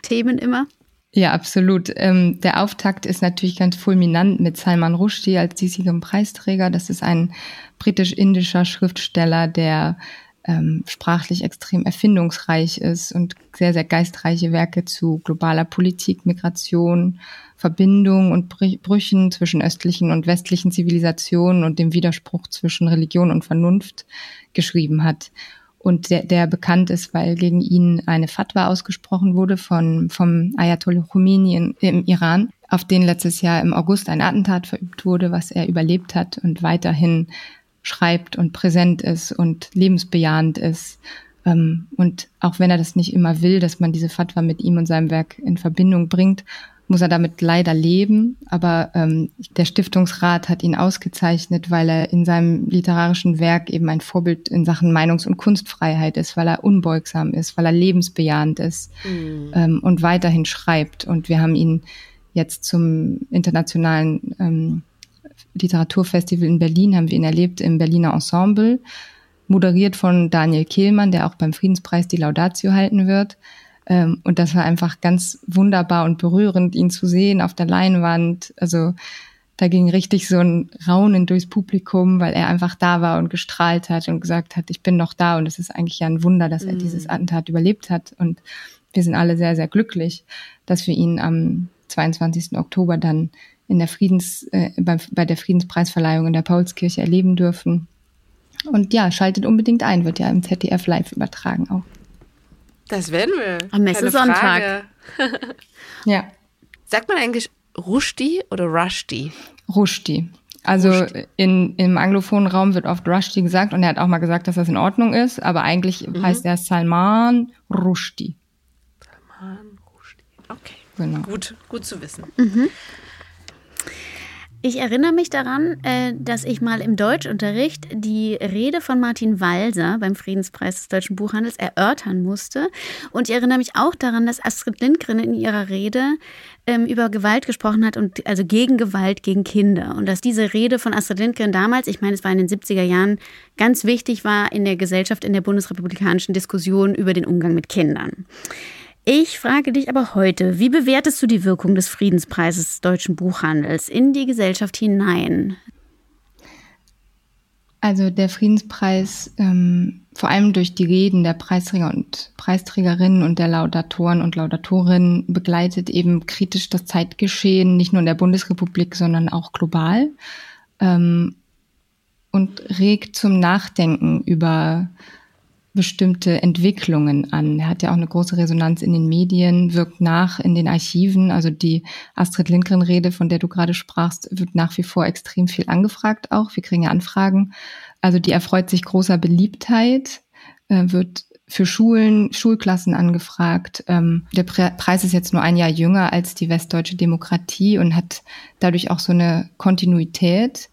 Themen immer. Ja, absolut. Ähm, der Auftakt ist natürlich ganz fulminant mit Salman Rushdie als diesjährigem Preisträger. Das ist ein britisch-indischer Schriftsteller, der ähm, sprachlich extrem erfindungsreich ist und sehr, sehr geistreiche Werke zu globaler Politik, Migration, Verbindung und Brüchen zwischen östlichen und westlichen Zivilisationen und dem Widerspruch zwischen Religion und Vernunft geschrieben hat. Und der, der bekannt ist, weil gegen ihn eine Fatwa ausgesprochen wurde von, vom Ayatollah Khomeini in, im Iran, auf den letztes Jahr im August ein Attentat verübt wurde, was er überlebt hat und weiterhin schreibt und präsent ist und lebensbejahend ist. Ähm, und auch wenn er das nicht immer will, dass man diese Fatwa mit ihm und seinem Werk in Verbindung bringt, muss er damit leider leben. Aber ähm, der Stiftungsrat hat ihn ausgezeichnet, weil er in seinem literarischen Werk eben ein Vorbild in Sachen Meinungs- und Kunstfreiheit ist, weil er unbeugsam ist, weil er lebensbejahend ist mhm. ähm, und weiterhin schreibt. Und wir haben ihn jetzt zum internationalen ähm, Literaturfestival in Berlin, haben wir ihn erlebt im Berliner Ensemble, moderiert von Daniel Kehlmann, der auch beim Friedenspreis die Laudatio halten wird. Ähm, und das war einfach ganz wunderbar und berührend, ihn zu sehen auf der Leinwand. Also da ging richtig so ein Raunen durchs Publikum, weil er einfach da war und gestrahlt hat und gesagt hat, ich bin noch da. Und es ist eigentlich ja ein Wunder, dass er mm. dieses Attentat überlebt hat. Und wir sind alle sehr, sehr glücklich, dass wir ihn am 22. Oktober dann in der Friedens, äh, bei, bei der Friedenspreisverleihung in der Paulskirche erleben dürfen. Und ja, schaltet unbedingt ein, wird ja im ZDF live übertragen auch. Das werden wir. Am Messesonntag. ja. Sagt man eigentlich Rushdie oder Rushdie? Rushdie. Also. In, im anglophonen Raum wird oft Rushdie gesagt und er hat auch mal gesagt, dass das in Ordnung ist, aber eigentlich mhm. heißt er Salman Rushdie. Salman Rushdie. Okay. Genau. Gut, gut zu wissen. Mhm. Ich erinnere mich daran, äh, dass ich mal im Deutschunterricht die Rede von Martin Walser beim Friedenspreis des deutschen Buchhandels erörtern musste. Und ich erinnere mich auch daran, dass Astrid Lindgren in ihrer Rede ähm, über Gewalt gesprochen hat und also gegen Gewalt gegen Kinder. Und dass diese Rede von Astrid Lindgren damals, ich meine, es war in den 70er Jahren, ganz wichtig war in der Gesellschaft, in der bundesrepublikanischen Diskussion über den Umgang mit Kindern. Ich frage dich aber heute, wie bewertest du die Wirkung des Friedenspreises des deutschen Buchhandels in die Gesellschaft hinein? Also der Friedenspreis, ähm, vor allem durch die Reden der Preisträger und Preisträgerinnen und der Laudatoren und Laudatorinnen, begleitet eben kritisch das Zeitgeschehen, nicht nur in der Bundesrepublik, sondern auch global ähm, und regt zum Nachdenken über bestimmte Entwicklungen an. Er hat ja auch eine große Resonanz in den Medien, wirkt nach in den Archiven. Also die Astrid Lindgren-Rede, von der du gerade sprachst, wird nach wie vor extrem viel angefragt auch. Wir kriegen ja Anfragen. Also die erfreut sich großer Beliebtheit, äh, wird für Schulen, Schulklassen angefragt. Ähm, der Preis ist jetzt nur ein Jahr jünger als die westdeutsche Demokratie und hat dadurch auch so eine Kontinuität,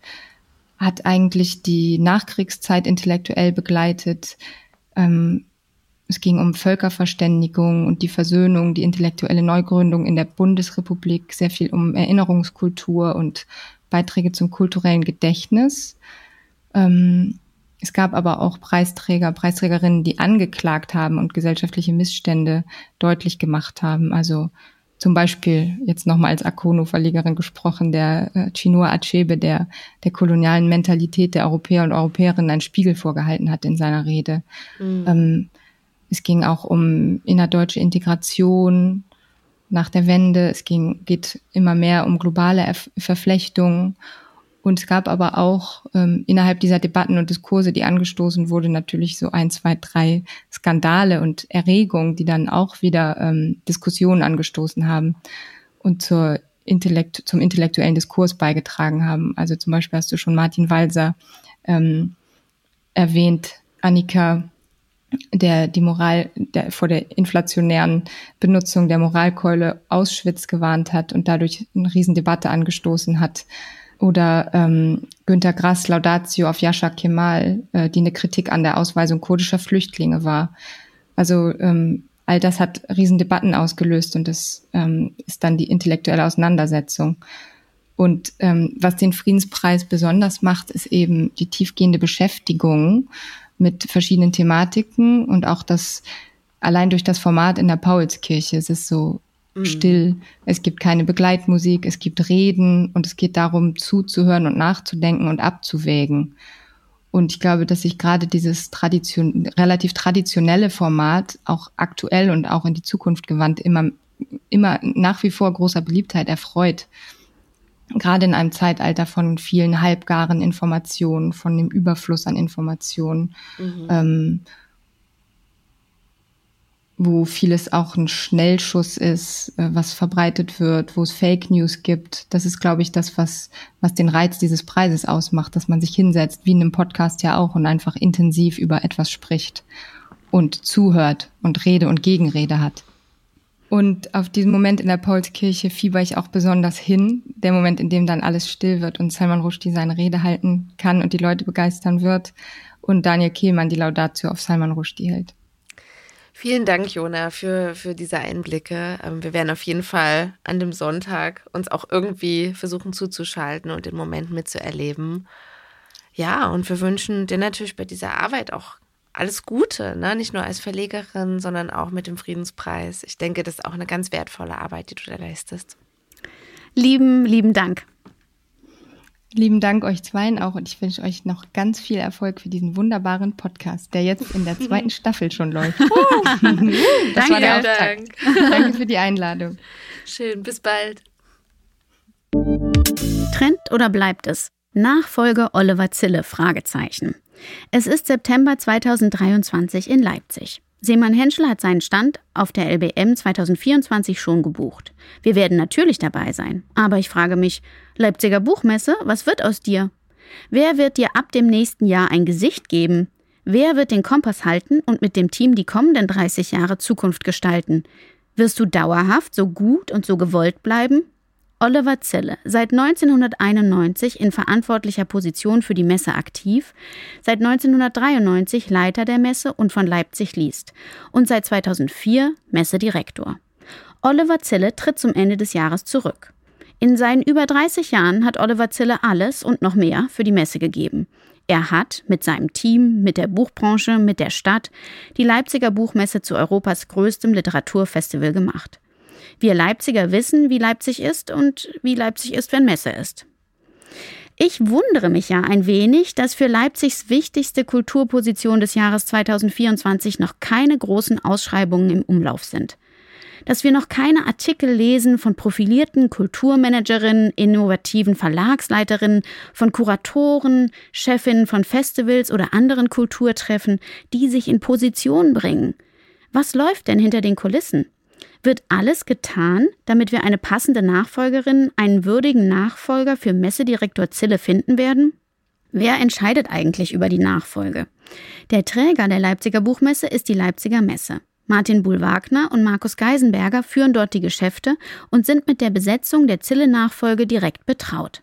hat eigentlich die Nachkriegszeit intellektuell begleitet, ähm, es ging um Völkerverständigung und die Versöhnung, die intellektuelle Neugründung in der Bundesrepublik, sehr viel um Erinnerungskultur und Beiträge zum kulturellen Gedächtnis. Ähm, es gab aber auch Preisträger, Preisträgerinnen, die angeklagt haben und gesellschaftliche Missstände deutlich gemacht haben. Also zum Beispiel jetzt nochmal als Akono-Verlegerin gesprochen, der äh, Chinua Achebe, der der kolonialen Mentalität der Europäer und Europäerinnen einen Spiegel vorgehalten hat in seiner Rede. Mhm. Ähm, es ging auch um innerdeutsche Integration nach der Wende. Es ging, geht immer mehr um globale Erf Verflechtungen und es gab aber auch ähm, innerhalb dieser Debatten und Diskurse, die angestoßen wurde, natürlich so ein, zwei, drei Skandale und Erregungen, die dann auch wieder ähm, Diskussionen angestoßen haben und zur Intellekt, zum intellektuellen Diskurs beigetragen haben. Also zum Beispiel hast du schon Martin Walser ähm, erwähnt, Annika, der die Moral der, vor der inflationären Benutzung der Moralkeule Auschwitz gewarnt hat und dadurch eine Riesendebatte angestoßen hat oder ähm, Günter Grass Laudatio auf Yasha Kemal, äh, die eine Kritik an der Ausweisung kurdischer Flüchtlinge war. Also ähm, all das hat Riesendebatten ausgelöst und das ähm, ist dann die intellektuelle Auseinandersetzung. Und ähm, was den Friedenspreis besonders macht, ist eben die tiefgehende Beschäftigung mit verschiedenen Thematiken und auch das allein durch das Format in der Paulskirche. Es ist so Mhm. still, es gibt keine Begleitmusik, es gibt Reden und es geht darum, zuzuhören und nachzudenken und abzuwägen. Und ich glaube, dass sich gerade dieses Tradition, relativ traditionelle Format auch aktuell und auch in die Zukunft gewandt immer, immer nach wie vor großer Beliebtheit erfreut. Gerade in einem Zeitalter von vielen halbgaren Informationen, von dem Überfluss an Informationen. Mhm. Ähm, wo vieles auch ein Schnellschuss ist, äh, was verbreitet wird, wo es Fake News gibt. Das ist, glaube ich, das, was, was den Reiz dieses Preises ausmacht, dass man sich hinsetzt, wie in einem Podcast ja auch, und einfach intensiv über etwas spricht und zuhört und Rede und Gegenrede hat. Und auf diesen Moment in der Paulskirche fieber ich auch besonders hin. Der Moment, in dem dann alles still wird und Salman Rushdie seine Rede halten kann und die Leute begeistern wird und Daniel Kehlmann die Laudatio auf Salman Rushdie hält. Vielen Dank, Jona, für, für diese Einblicke. Ähm, wir werden auf jeden Fall an dem Sonntag uns auch irgendwie versuchen zuzuschalten und den Moment mitzuerleben. Ja, und wir wünschen dir natürlich bei dieser Arbeit auch alles Gute, ne? nicht nur als Verlegerin, sondern auch mit dem Friedenspreis. Ich denke, das ist auch eine ganz wertvolle Arbeit, die du da leistest. Lieben, lieben Dank. Lieben Dank euch zweien auch und ich wünsche euch noch ganz viel Erfolg für diesen wunderbaren Podcast, der jetzt in der zweiten [LAUGHS] Staffel schon läuft. [LAUGHS] das Danke, war der Auftakt. Dank. Danke für [LAUGHS] die Einladung. Schön, bis bald. Trend oder bleibt es? Nachfolge Oliver Zille? Fragezeichen. Es ist September 2023 in Leipzig. Seemann Henschel hat seinen Stand auf der LBM 2024 schon gebucht. Wir werden natürlich dabei sein. Aber ich frage mich, Leipziger Buchmesse, was wird aus dir? Wer wird dir ab dem nächsten Jahr ein Gesicht geben? Wer wird den Kompass halten und mit dem Team die kommenden 30 Jahre Zukunft gestalten? Wirst du dauerhaft so gut und so gewollt bleiben? Oliver Zille, seit 1991 in verantwortlicher Position für die Messe aktiv, seit 1993 Leiter der Messe und von Leipzig liest und seit 2004 Messedirektor. Oliver Zille tritt zum Ende des Jahres zurück. In seinen über 30 Jahren hat Oliver Zille alles und noch mehr für die Messe gegeben. Er hat mit seinem Team, mit der Buchbranche, mit der Stadt die Leipziger Buchmesse zu Europas größtem Literaturfestival gemacht. Wir Leipziger wissen, wie Leipzig ist und wie Leipzig ist, wenn Messe ist. Ich wundere mich ja ein wenig, dass für Leipzigs wichtigste Kulturposition des Jahres 2024 noch keine großen Ausschreibungen im Umlauf sind. Dass wir noch keine Artikel lesen von profilierten Kulturmanagerinnen, innovativen Verlagsleiterinnen, von Kuratoren, Chefinnen von Festivals oder anderen Kulturtreffen, die sich in Position bringen. Was läuft denn hinter den Kulissen? Wird alles getan, damit wir eine passende Nachfolgerin, einen würdigen Nachfolger für Messedirektor Zille finden werden? Wer entscheidet eigentlich über die Nachfolge? Der Träger der Leipziger Buchmesse ist die Leipziger Messe. Martin Buhl-Wagner und Markus Geisenberger führen dort die Geschäfte und sind mit der Besetzung der Zille-Nachfolge direkt betraut.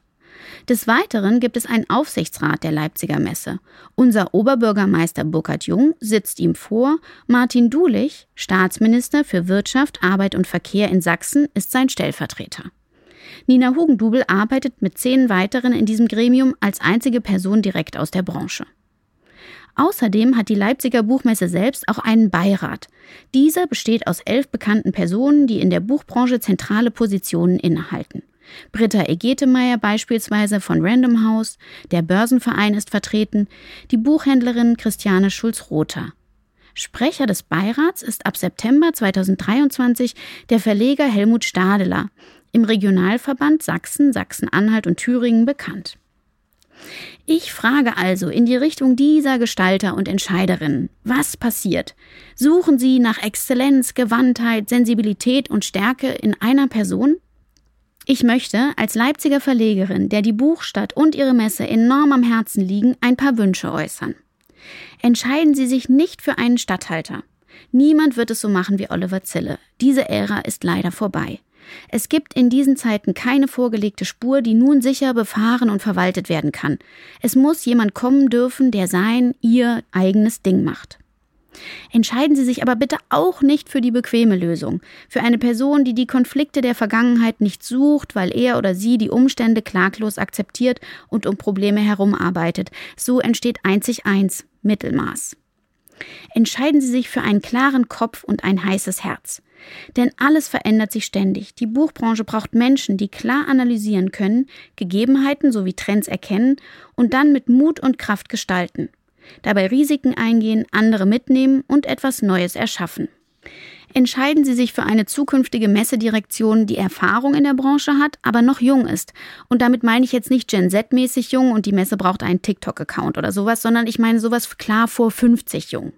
Des Weiteren gibt es einen Aufsichtsrat der Leipziger Messe. Unser Oberbürgermeister Burkhard Jung sitzt ihm vor, Martin Dulich, Staatsminister für Wirtschaft, Arbeit und Verkehr in Sachsen, ist sein Stellvertreter. Nina Hugendubel arbeitet mit zehn weiteren in diesem Gremium als einzige Person direkt aus der Branche. Außerdem hat die Leipziger Buchmesse selbst auch einen Beirat. Dieser besteht aus elf bekannten Personen, die in der Buchbranche zentrale Positionen innehalten. Britta Egetemeyer beispielsweise von Random House, der Börsenverein ist vertreten, die Buchhändlerin Christiane Schulz-Rother. Sprecher des Beirats ist ab September 2023 der Verleger Helmut Stadeler, im Regionalverband Sachsen, Sachsen-Anhalt und Thüringen bekannt. Ich frage also in die Richtung dieser Gestalter und Entscheiderinnen, was passiert? Suchen Sie nach Exzellenz, Gewandtheit, Sensibilität und Stärke in einer Person? Ich möchte als Leipziger Verlegerin, der die Buchstadt und ihre Messe enorm am Herzen liegen, ein paar Wünsche äußern. Entscheiden Sie sich nicht für einen Statthalter. Niemand wird es so machen wie Oliver Zille. Diese Ära ist leider vorbei. Es gibt in diesen Zeiten keine vorgelegte Spur, die nun sicher befahren und verwaltet werden kann. Es muss jemand kommen dürfen, der sein, ihr eigenes Ding macht. Entscheiden Sie sich aber bitte auch nicht für die bequeme Lösung, für eine Person, die die Konflikte der Vergangenheit nicht sucht, weil er oder sie die Umstände klaglos akzeptiert und um Probleme herumarbeitet. So entsteht einzig eins, Mittelmaß. Entscheiden Sie sich für einen klaren Kopf und ein heißes Herz. Denn alles verändert sich ständig. Die Buchbranche braucht Menschen, die klar analysieren können, Gegebenheiten sowie Trends erkennen und dann mit Mut und Kraft gestalten. Dabei Risiken eingehen, andere mitnehmen und etwas Neues erschaffen. Entscheiden Sie sich für eine zukünftige Messedirektion, die Erfahrung in der Branche hat, aber noch jung ist. Und damit meine ich jetzt nicht Gen Z-mäßig jung und die Messe braucht einen TikTok-Account oder sowas, sondern ich meine sowas klar vor 50 jung.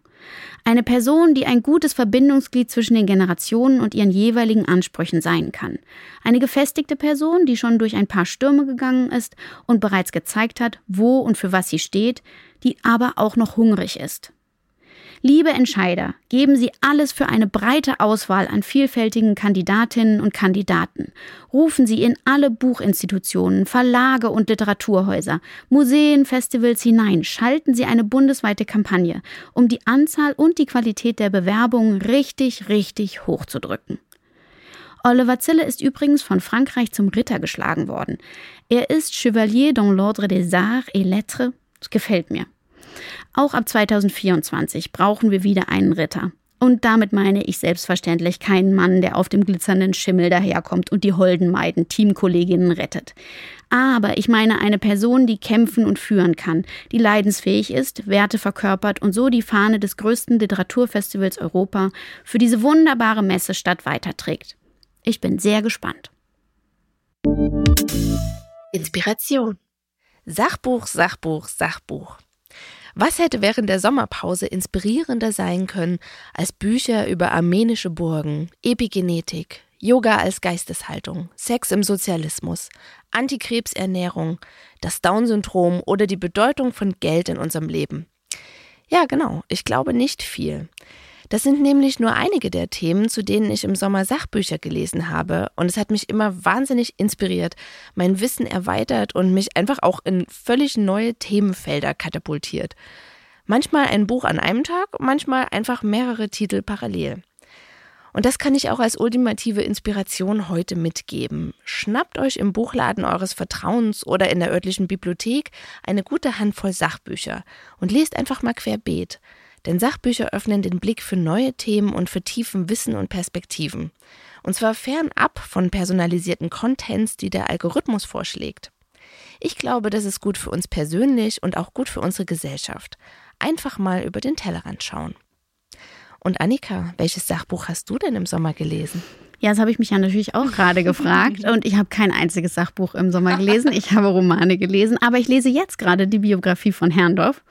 Eine Person, die ein gutes Verbindungsglied zwischen den Generationen und ihren jeweiligen Ansprüchen sein kann. Eine gefestigte Person, die schon durch ein paar Stürme gegangen ist und bereits gezeigt hat, wo und für was sie steht, die aber auch noch hungrig ist. Liebe Entscheider, geben Sie alles für eine breite Auswahl an vielfältigen Kandidatinnen und Kandidaten. Rufen Sie in alle Buchinstitutionen, Verlage und Literaturhäuser, Museen, Festivals hinein. Schalten Sie eine bundesweite Kampagne, um die Anzahl und die Qualität der Bewerbungen richtig, richtig hochzudrücken. Oliver Zille ist übrigens von Frankreich zum Ritter geschlagen worden. Er ist Chevalier dans l'Ordre des Arts et Lettres. Das gefällt mir. Auch ab 2024 brauchen wir wieder einen Ritter. Und damit meine ich selbstverständlich keinen Mann, der auf dem glitzernden Schimmel daherkommt und die holden Maiden, Teamkolleginnen rettet. Aber ich meine eine Person, die kämpfen und führen kann, die leidensfähig ist, Werte verkörpert und so die Fahne des größten Literaturfestivals Europa für diese wunderbare Messestadt weiterträgt. Ich bin sehr gespannt. Inspiration. Sachbuch, Sachbuch, Sachbuch. Was hätte während der Sommerpause inspirierender sein können als Bücher über armenische Burgen, Epigenetik, Yoga als Geisteshaltung, Sex im Sozialismus, Antikrebsernährung, das Down-Syndrom oder die Bedeutung von Geld in unserem Leben? Ja, genau, ich glaube nicht viel. Das sind nämlich nur einige der Themen, zu denen ich im Sommer Sachbücher gelesen habe. Und es hat mich immer wahnsinnig inspiriert, mein Wissen erweitert und mich einfach auch in völlig neue Themenfelder katapultiert. Manchmal ein Buch an einem Tag, manchmal einfach mehrere Titel parallel. Und das kann ich auch als ultimative Inspiration heute mitgeben. Schnappt euch im Buchladen eures Vertrauens oder in der örtlichen Bibliothek eine gute Handvoll Sachbücher und lest einfach mal querbeet. Denn Sachbücher öffnen den Blick für neue Themen und vertiefen Wissen und Perspektiven. Und zwar fernab von personalisierten Contents, die der Algorithmus vorschlägt. Ich glaube, das ist gut für uns persönlich und auch gut für unsere Gesellschaft. Einfach mal über den Tellerrand schauen. Und Annika, welches Sachbuch hast du denn im Sommer gelesen? Ja, das habe ich mich ja natürlich auch gerade gefragt. Und ich habe kein einziges Sachbuch im Sommer gelesen. Ich habe Romane gelesen. Aber ich lese jetzt gerade die Biografie von Herrndorf.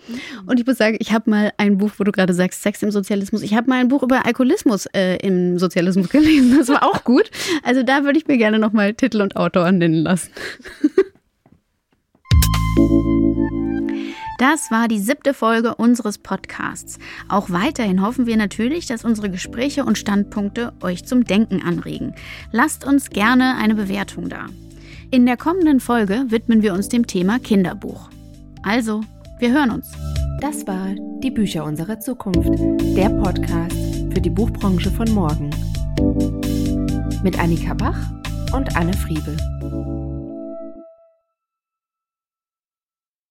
Und ich muss sagen, ich habe mal ein Buch, wo du gerade sagst, Sex im Sozialismus. Ich habe mal ein Buch über Alkoholismus äh, im Sozialismus [LAUGHS] gelesen. Das war auch gut. Also da würde ich mir gerne nochmal Titel und Autor nennen lassen. [LAUGHS] Das war die siebte Folge unseres Podcasts. Auch weiterhin hoffen wir natürlich, dass unsere Gespräche und Standpunkte euch zum Denken anregen. Lasst uns gerne eine Bewertung da. In der kommenden Folge widmen wir uns dem Thema Kinderbuch. Also, wir hören uns. Das war Die Bücher unserer Zukunft, der Podcast für die Buchbranche von morgen. Mit Annika Bach und Anne Friebel.